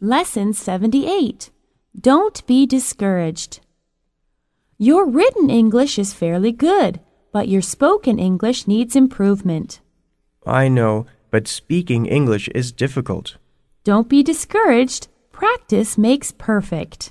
Lesson 78 Don't be discouraged. Your written English is fairly good, but your spoken English needs improvement. I know, but speaking English is difficult. Don't be discouraged. Practice makes perfect.